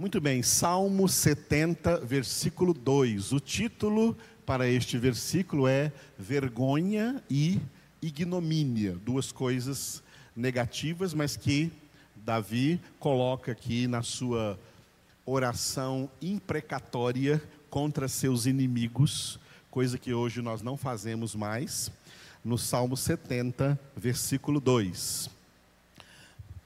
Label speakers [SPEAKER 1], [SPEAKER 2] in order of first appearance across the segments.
[SPEAKER 1] Muito bem, Salmo 70, versículo 2. O título para este versículo é Vergonha e Ignomínia, duas coisas negativas, mas que Davi coloca aqui na sua oração imprecatória contra seus inimigos, coisa que hoje nós não fazemos mais, no Salmo 70, versículo 2.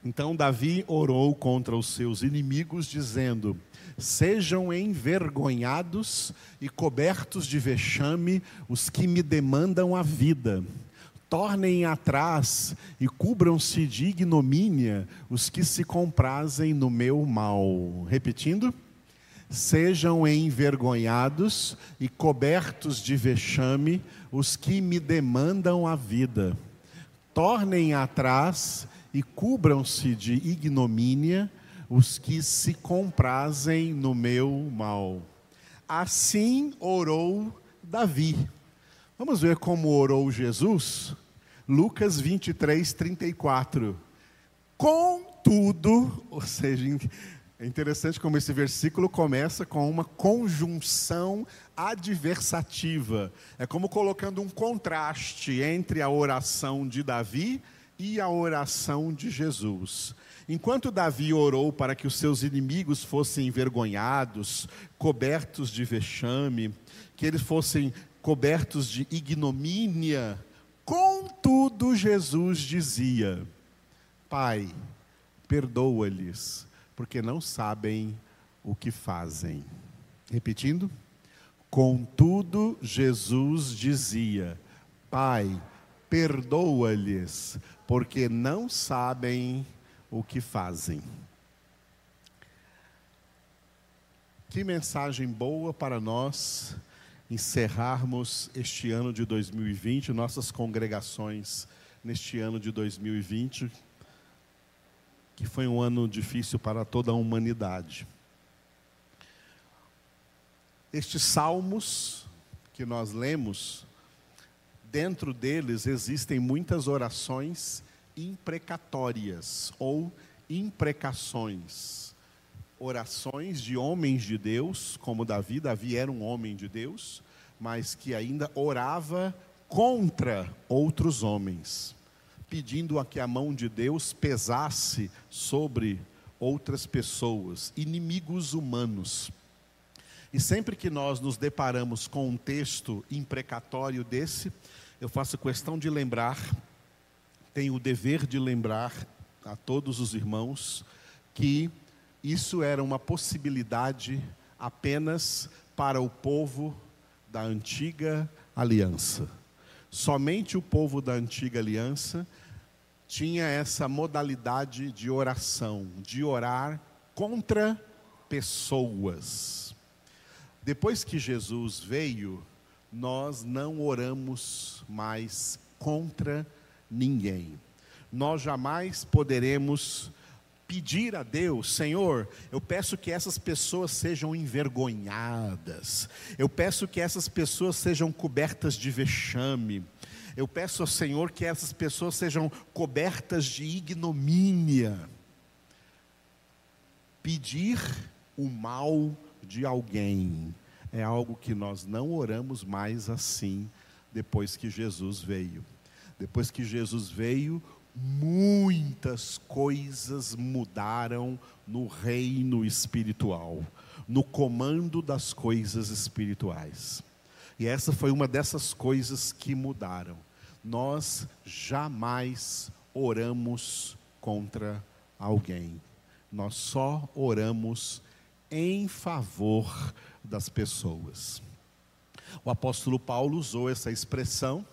[SPEAKER 1] Então Davi orou contra os seus inimigos, dizendo: Sejam envergonhados e cobertos de vexame os que me demandam a vida. Tornem atrás e cubram-se de ignomínia os que se comprazem no meu mal. Repetindo sejam envergonhados e cobertos de vexame os que me demandam a vida. Tornem atrás e cubram-se de ignomínia os que se comprazem no meu mal. Assim orou Davi. Vamos ver como orou Jesus? Lucas 23, 34. Contudo, ou seja, é interessante como esse versículo começa com uma conjunção adversativa. É como colocando um contraste entre a oração de Davi e a oração de Jesus. Enquanto Davi orou para que os seus inimigos fossem envergonhados, cobertos de vexame, que eles fossem cobertos de ignomínia, contudo Jesus dizia: Pai, perdoa-lhes porque não sabem o que fazem. Repetindo, contudo, Jesus dizia: Pai, perdoa-lhes, porque não sabem o que fazem. Que mensagem boa para nós encerrarmos este ano de 2020, nossas congregações neste ano de 2020 que foi um ano difícil para toda a humanidade. Estes salmos que nós lemos, dentro deles existem muitas orações imprecatórias ou imprecações. Orações de homens de Deus, como Davi, Davi era um homem de Deus, mas que ainda orava contra outros homens pedindo a que a mão de Deus pesasse sobre outras pessoas, inimigos humanos. E sempre que nós nos deparamos com um texto imprecatório desse, eu faço questão de lembrar, tenho o dever de lembrar a todos os irmãos que isso era uma possibilidade apenas para o povo da antiga aliança. Somente o povo da antiga aliança tinha essa modalidade de oração, de orar contra pessoas. Depois que Jesus veio, nós não oramos mais contra ninguém. Nós jamais poderemos pedir a Deus, Senhor, eu peço que essas pessoas sejam envergonhadas, eu peço que essas pessoas sejam cobertas de vexame, eu peço ao Senhor que essas pessoas sejam cobertas de ignomínia. Pedir o mal de alguém é algo que nós não oramos mais assim depois que Jesus veio. Depois que Jesus veio, muitas coisas mudaram no reino espiritual, no comando das coisas espirituais. E essa foi uma dessas coisas que mudaram. Nós jamais oramos contra alguém. Nós só oramos em favor das pessoas. O apóstolo Paulo usou essa expressão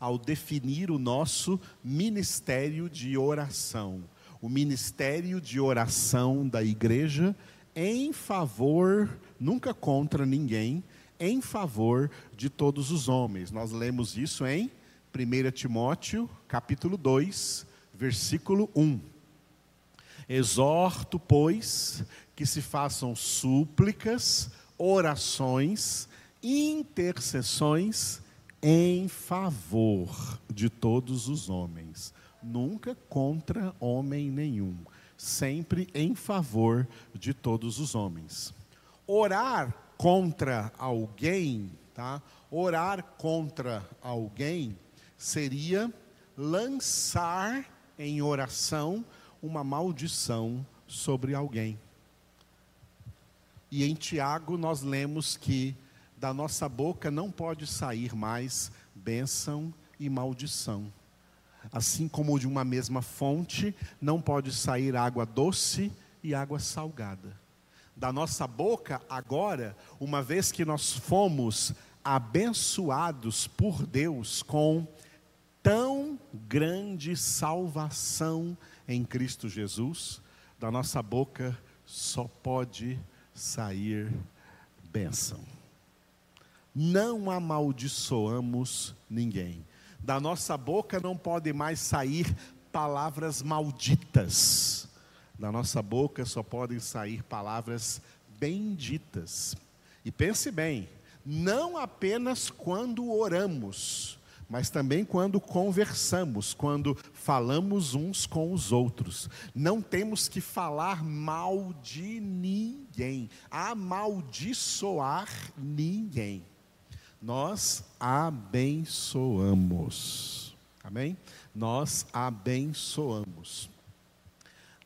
[SPEAKER 1] ao definir o nosso ministério de oração. O ministério de oração da igreja em favor, nunca contra ninguém, em favor de todos os homens. Nós lemos isso em 1 Timóteo, capítulo 2, versículo 1. Exorto, pois, que se façam súplicas, orações, intercessões em favor de todos os homens, nunca contra homem nenhum, sempre em favor de todos os homens. Orar contra alguém, tá? Orar contra alguém seria lançar em oração uma maldição sobre alguém. E em Tiago nós lemos que da nossa boca não pode sair mais bênção e maldição. Assim como de uma mesma fonte não pode sair água doce e água salgada. Da nossa boca, agora, uma vez que nós fomos abençoados por Deus com tão grande salvação em Cristo Jesus, da nossa boca só pode sair bênção. Não amaldiçoamos ninguém. Da nossa boca não pode mais sair palavras malditas. Da nossa boca só podem sair palavras benditas. E pense bem, não apenas quando oramos, mas também quando conversamos, quando falamos uns com os outros. Não temos que falar mal de ninguém, amaldiçoar ninguém. Nós abençoamos. Amém? Nós abençoamos.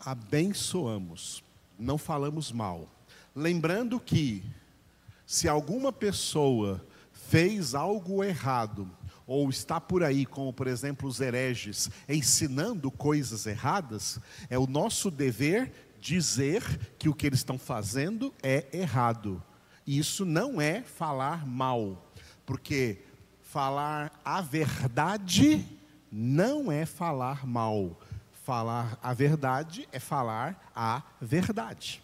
[SPEAKER 1] Abençoamos. Não falamos mal. Lembrando que se alguma pessoa fez algo errado ou está por aí, como por exemplo os hereges, ensinando coisas erradas, é o nosso dever dizer que o que eles estão fazendo é errado. E isso não é falar mal, porque falar a verdade não é falar mal. Falar a verdade é falar a verdade.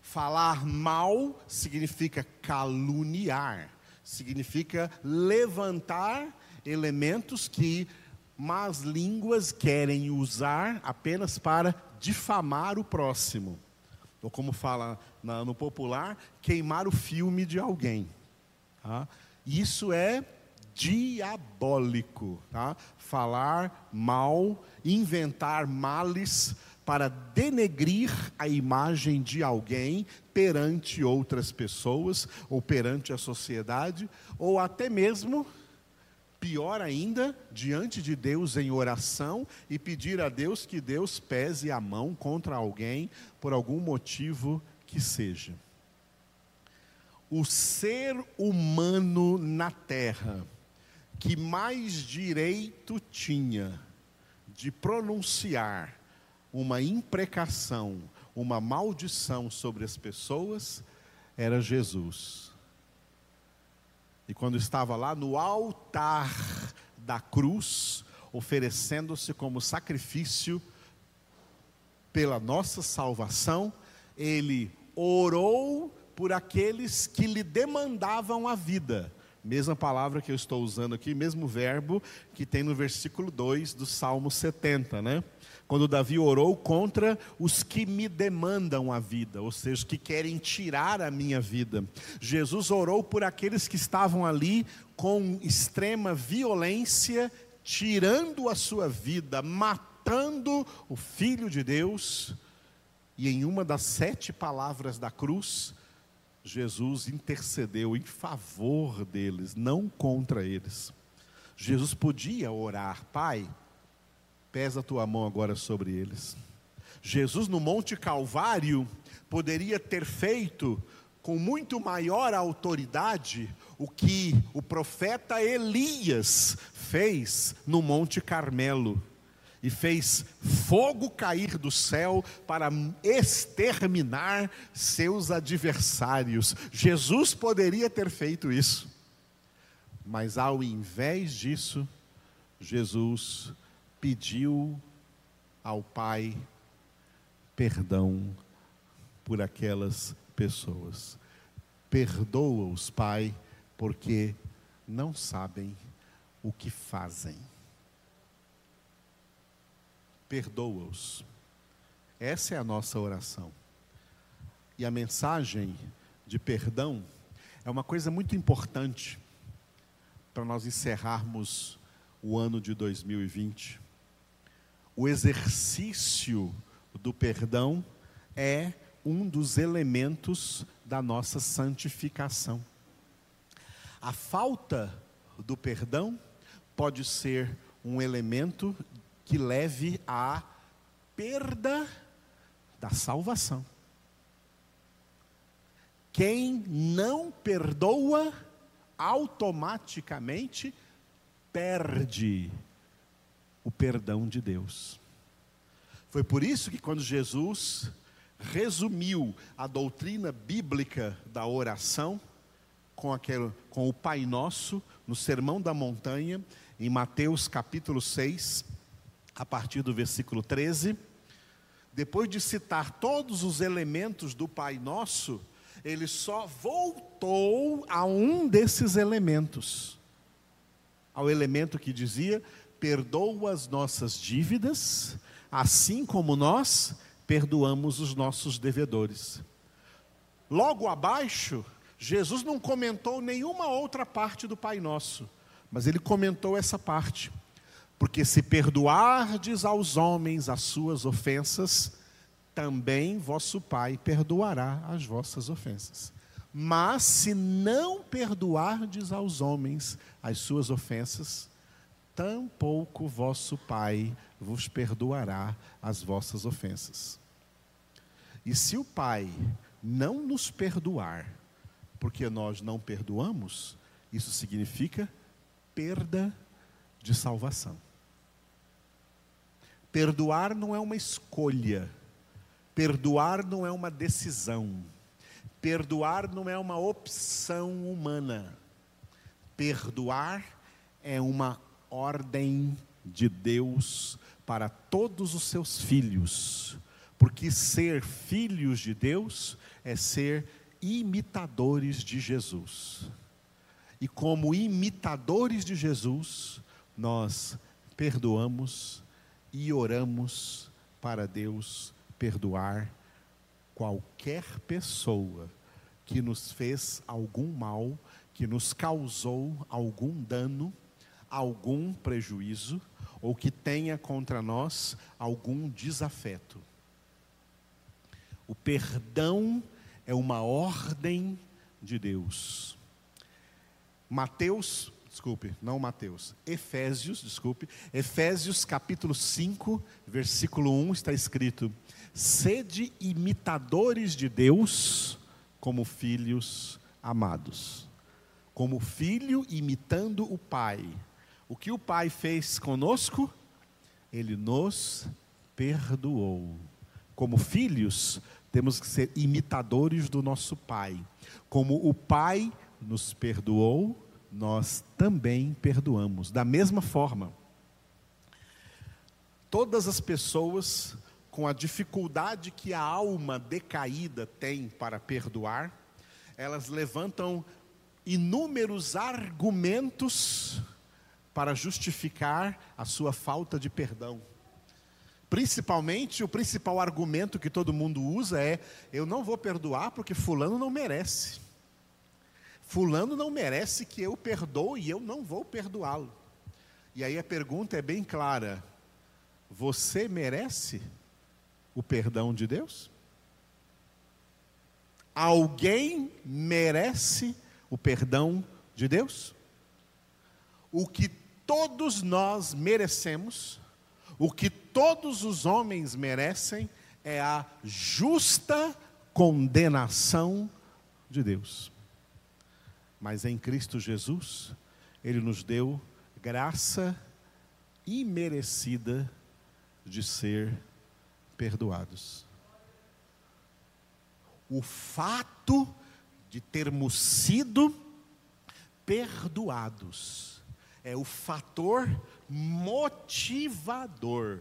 [SPEAKER 1] Falar mal significa caluniar significa levantar elementos que más línguas querem usar apenas para difamar o próximo. Ou como fala no popular, queimar o filme de alguém. Tá? Isso é diabólico. Tá? Falar mal, inventar males para denegrir a imagem de alguém perante outras pessoas, ou perante a sociedade, ou até mesmo, pior ainda, diante de Deus em oração e pedir a Deus que Deus pese a mão contra alguém por algum motivo que seja. O ser humano na terra que mais direito tinha de pronunciar uma imprecação, uma maldição sobre as pessoas, era Jesus. E quando estava lá no altar da cruz, oferecendo-se como sacrifício pela nossa salvação, ele orou por aqueles que lhe demandavam a vida. Mesma palavra que eu estou usando aqui, mesmo verbo que tem no versículo 2 do Salmo 70, né? quando Davi orou contra os que me demandam a vida, ou seja, os que querem tirar a minha vida. Jesus orou por aqueles que estavam ali com extrema violência, tirando a sua vida, matando o Filho de Deus. E em uma das sete palavras da cruz, Jesus intercedeu em favor deles, não contra eles. Jesus podia orar, Pai Pesa a tua mão agora sobre eles. Jesus no Monte Calvário poderia ter feito com muito maior autoridade o que o profeta Elias fez no Monte Carmelo. E fez fogo cair do céu para exterminar seus adversários. Jesus poderia ter feito isso, mas ao invés disso, Jesus pediu ao Pai perdão por aquelas pessoas. Perdoa-os, Pai, porque não sabem o que fazem. Perdoa-os. Essa é a nossa oração. E a mensagem de perdão é uma coisa muito importante para nós encerrarmos o ano de 2020 o exercício do perdão é um dos elementos da nossa santificação. A falta do perdão pode ser um elemento que leve à perda da salvação. Quem não perdoa, automaticamente perde o perdão de Deus. Foi por isso que quando Jesus resumiu a doutrina bíblica da oração com, aquele, com o Pai Nosso no Sermão da Montanha, em Mateus capítulo 6, a partir do versículo 13. Depois de citar todos os elementos do Pai Nosso, ele só voltou a um desses elementos, ao elemento que dizia: perdoa as nossas dívidas, assim como nós perdoamos os nossos devedores. Logo abaixo, Jesus não comentou nenhuma outra parte do Pai Nosso, mas ele comentou essa parte. Porque se perdoardes aos homens as suas ofensas, também vosso Pai perdoará as vossas ofensas. Mas se não perdoardes aos homens as suas ofensas, tampouco vosso Pai vos perdoará as vossas ofensas. E se o Pai não nos perdoar, porque nós não perdoamos, isso significa perda de salvação. Perdoar não é uma escolha, perdoar não é uma decisão, perdoar não é uma opção humana, perdoar é uma ordem de Deus para todos os seus filhos, porque ser filhos de Deus é ser imitadores de Jesus. E como imitadores de Jesus, nós perdoamos e oramos para Deus perdoar qualquer pessoa que nos fez algum mal, que nos causou algum dano, algum prejuízo ou que tenha contra nós algum desafeto. O perdão é uma ordem de Deus. Mateus, desculpe, não Mateus, Efésios, desculpe, Efésios capítulo 5, versículo 1 está escrito: Sede imitadores de Deus como filhos amados. Como filho imitando o Pai. O que o Pai fez conosco? Ele nos perdoou. Como filhos, temos que ser imitadores do nosso Pai. Como o Pai nos perdoou, nós também perdoamos. Da mesma forma, todas as pessoas com a dificuldade que a alma decaída tem para perdoar, elas levantam inúmeros argumentos para justificar a sua falta de perdão. Principalmente, o principal argumento que todo mundo usa é: eu não vou perdoar porque Fulano não merece. Fulano não merece que eu perdoe e eu não vou perdoá-lo. E aí a pergunta é bem clara: você merece o perdão de Deus? Alguém merece o perdão de Deus? O que todos nós merecemos, o que todos os homens merecem, é a justa condenação de Deus. Mas em Cristo Jesus, Ele nos deu graça imerecida de ser perdoados. O fato de termos sido perdoados é o fator motivador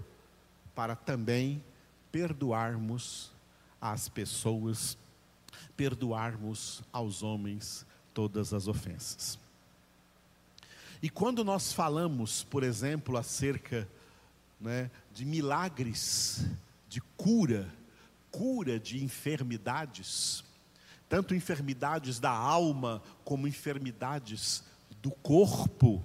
[SPEAKER 1] para também perdoarmos as pessoas, perdoarmos aos homens todas as ofensas. E quando nós falamos, por exemplo, acerca né, de milagres, de cura, cura de enfermidades, tanto enfermidades da alma como enfermidades do corpo,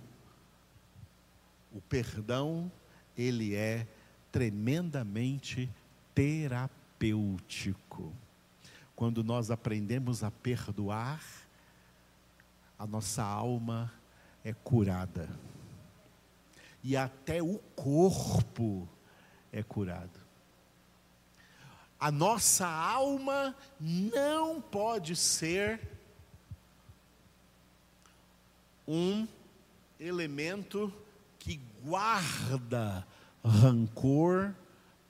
[SPEAKER 1] o perdão, ele é tremendamente terapêutico. Quando nós aprendemos a perdoar, a nossa alma é curada. E até o corpo é curado. A nossa alma não pode ser um elemento que guarda rancor,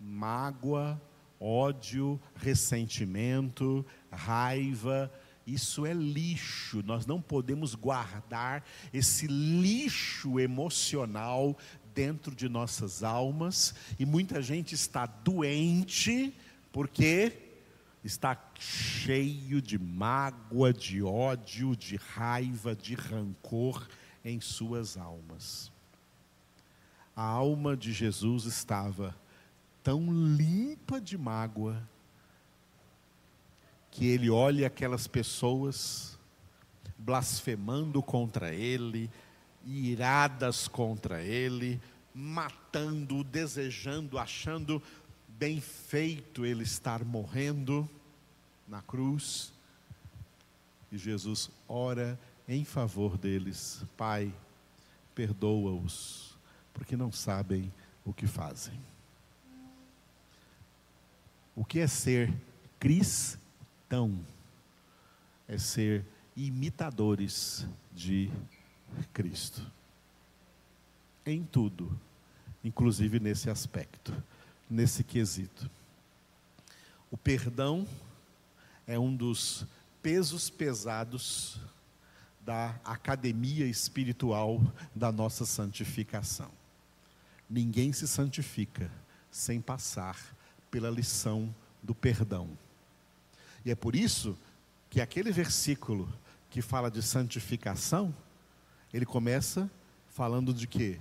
[SPEAKER 1] mágoa, ódio, ressentimento, raiva. Isso é lixo. Nós não podemos guardar esse lixo emocional dentro de nossas almas. E muita gente está doente porque está cheio de mágoa, de ódio, de raiva, de rancor em suas almas. A alma de Jesus estava tão limpa de mágoa que ele olha aquelas pessoas blasfemando contra ele, iradas contra ele, matando, desejando, achando bem feito ele estar morrendo na cruz. E Jesus ora em favor deles: Pai, perdoa-os, porque não sabem o que fazem. O que é ser cristão? É ser imitadores de Cristo. Em tudo, inclusive nesse aspecto, nesse quesito. O perdão é um dos pesos pesados da academia espiritual da nossa santificação. Ninguém se santifica sem passar pela lição do perdão. E é por isso que aquele versículo que fala de santificação, ele começa falando de quê?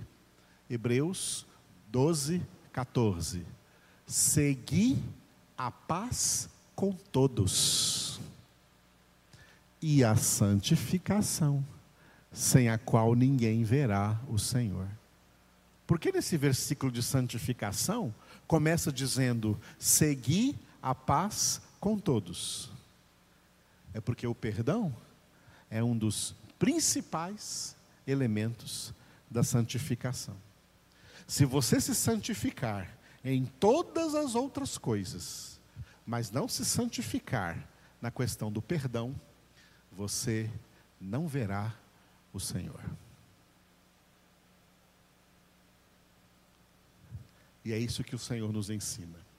[SPEAKER 1] Hebreus 12, 14. Segui a paz com todos e a santificação, sem a qual ninguém verá o Senhor. Porque nesse versículo de santificação começa dizendo: segui a paz com todos. É porque o perdão é um dos principais elementos da santificação. Se você se santificar em todas as outras coisas, mas não se santificar na questão do perdão, você não verá o Senhor. E é isso que o Senhor nos ensina.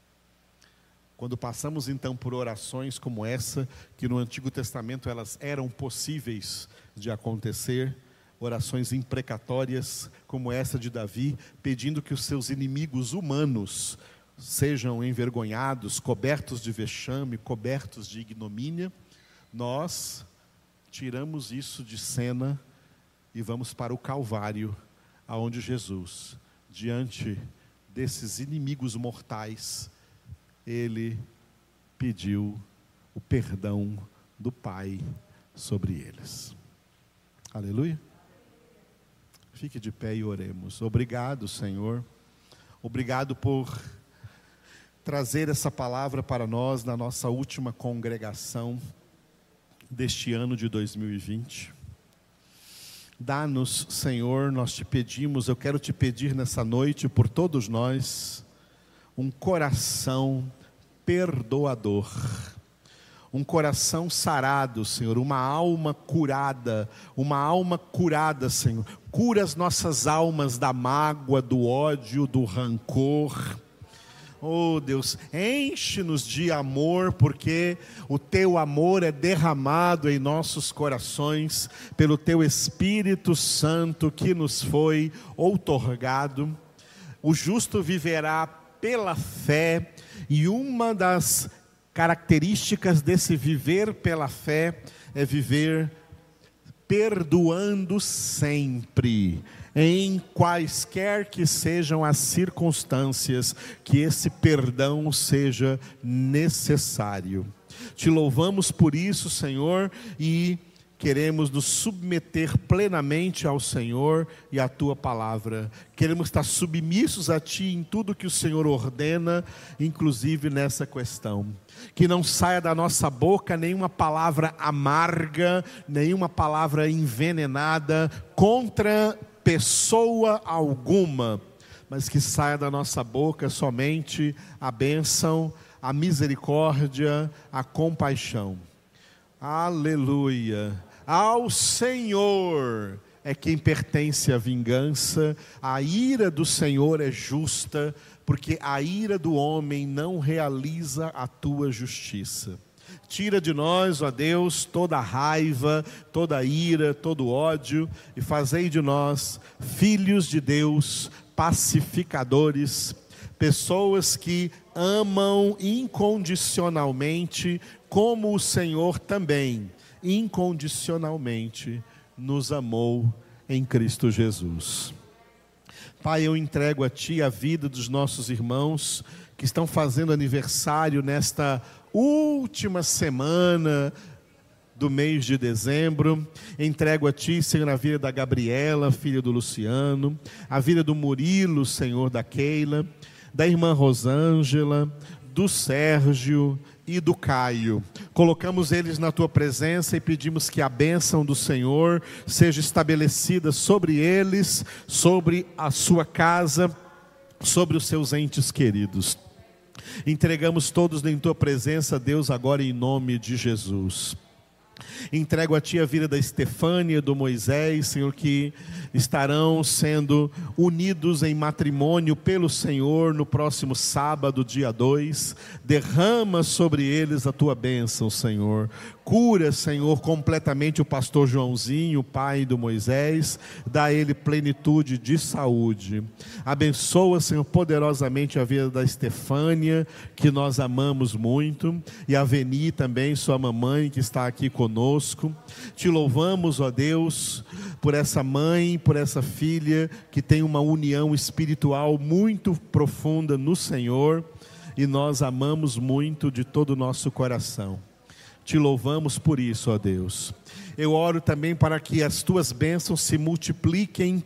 [SPEAKER 1] Quando passamos então por orações como essa, que no Antigo Testamento elas eram possíveis de acontecer, orações imprecatórias como essa de Davi, pedindo que os seus inimigos humanos sejam envergonhados, cobertos de vexame, cobertos de ignomínia, nós tiramos isso de cena e vamos para o Calvário, aonde Jesus, diante desses inimigos mortais, ele pediu o perdão do Pai sobre eles. Aleluia. Fique de pé e oremos. Obrigado, Senhor. Obrigado por trazer essa palavra para nós na nossa última congregação deste ano de 2020. Dá-nos, Senhor, nós te pedimos, eu quero te pedir nessa noite por todos nós, um coração perdoador, um coração sarado, Senhor, uma alma curada, uma alma curada, Senhor. Cura as nossas almas da mágoa, do ódio, do rancor Oh Deus, enche-nos de amor, porque o teu amor é derramado em nossos corações pelo teu Espírito Santo que nos foi outorgado. O justo viverá pela fé, e uma das características desse viver pela fé é viver perdoando sempre em quaisquer que sejam as circunstâncias, que esse perdão seja necessário. Te louvamos por isso, Senhor, e queremos nos submeter plenamente ao Senhor e à tua palavra. Queremos estar submissos a ti em tudo que o Senhor ordena, inclusive nessa questão. Que não saia da nossa boca nenhuma palavra amarga, nenhuma palavra envenenada contra pessoa alguma, mas que saia da nossa boca somente a bênção, a misericórdia, a compaixão. Aleluia. Ao Senhor é quem pertence a vingança, a ira do Senhor é justa, porque a ira do homem não realiza a tua justiça. Tira de nós, ó Deus, toda raiva, toda ira, todo ódio, e fazei de nós filhos de Deus, pacificadores, pessoas que amam incondicionalmente, como o Senhor também incondicionalmente nos amou em Cristo Jesus. Pai, eu entrego a Ti a vida dos nossos irmãos que estão fazendo aniversário nesta última semana do mês de dezembro. Entrego a Ti, Senhor, a vida da Gabriela, filha do Luciano, a vida do Murilo, Senhor, da Keila, da irmã Rosângela, do Sérgio, e do Caio. Colocamos eles na tua presença e pedimos que a bênção do Senhor seja estabelecida sobre eles, sobre a sua casa, sobre os seus entes queridos. Entregamos todos em tua presença, Deus, agora em nome de Jesus. Entrego a Ti a vida da Estefânia, do Moisés, Senhor, que estarão sendo unidos em matrimônio pelo Senhor no próximo sábado, dia 2. Derrama sobre eles a Tua bênção, Senhor. Cura, Senhor, completamente o pastor Joãozinho, pai do Moisés, dá ele plenitude de saúde. Abençoa, Senhor, poderosamente a vida da Estefânia, que nós amamos muito, e a Veni também, sua mamãe, que está aqui conosco. Te louvamos, ó Deus, por essa mãe, por essa filha que tem uma união espiritual muito profunda no Senhor, e nós amamos muito de todo o nosso coração. Te louvamos por isso, ó Deus. Eu oro também para que as tuas bênçãos se multipliquem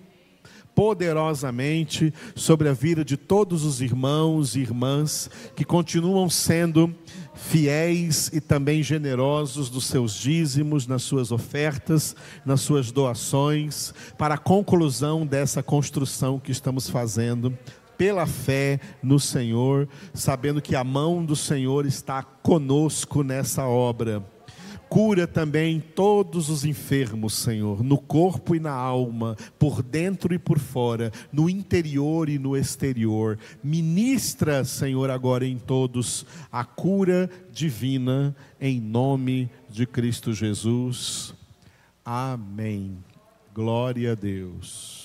[SPEAKER 1] poderosamente sobre a vida de todos os irmãos e irmãs que continuam sendo fiéis e também generosos dos seus dízimos, nas suas ofertas, nas suas doações, para a conclusão dessa construção que estamos fazendo pela fé no Senhor, sabendo que a mão do Senhor está conosco nessa obra. Cura também todos os enfermos, Senhor, no corpo e na alma, por dentro e por fora, no interior e no exterior. Ministra, Senhor, agora em todos a cura divina, em nome de Cristo Jesus. Amém. Glória a Deus.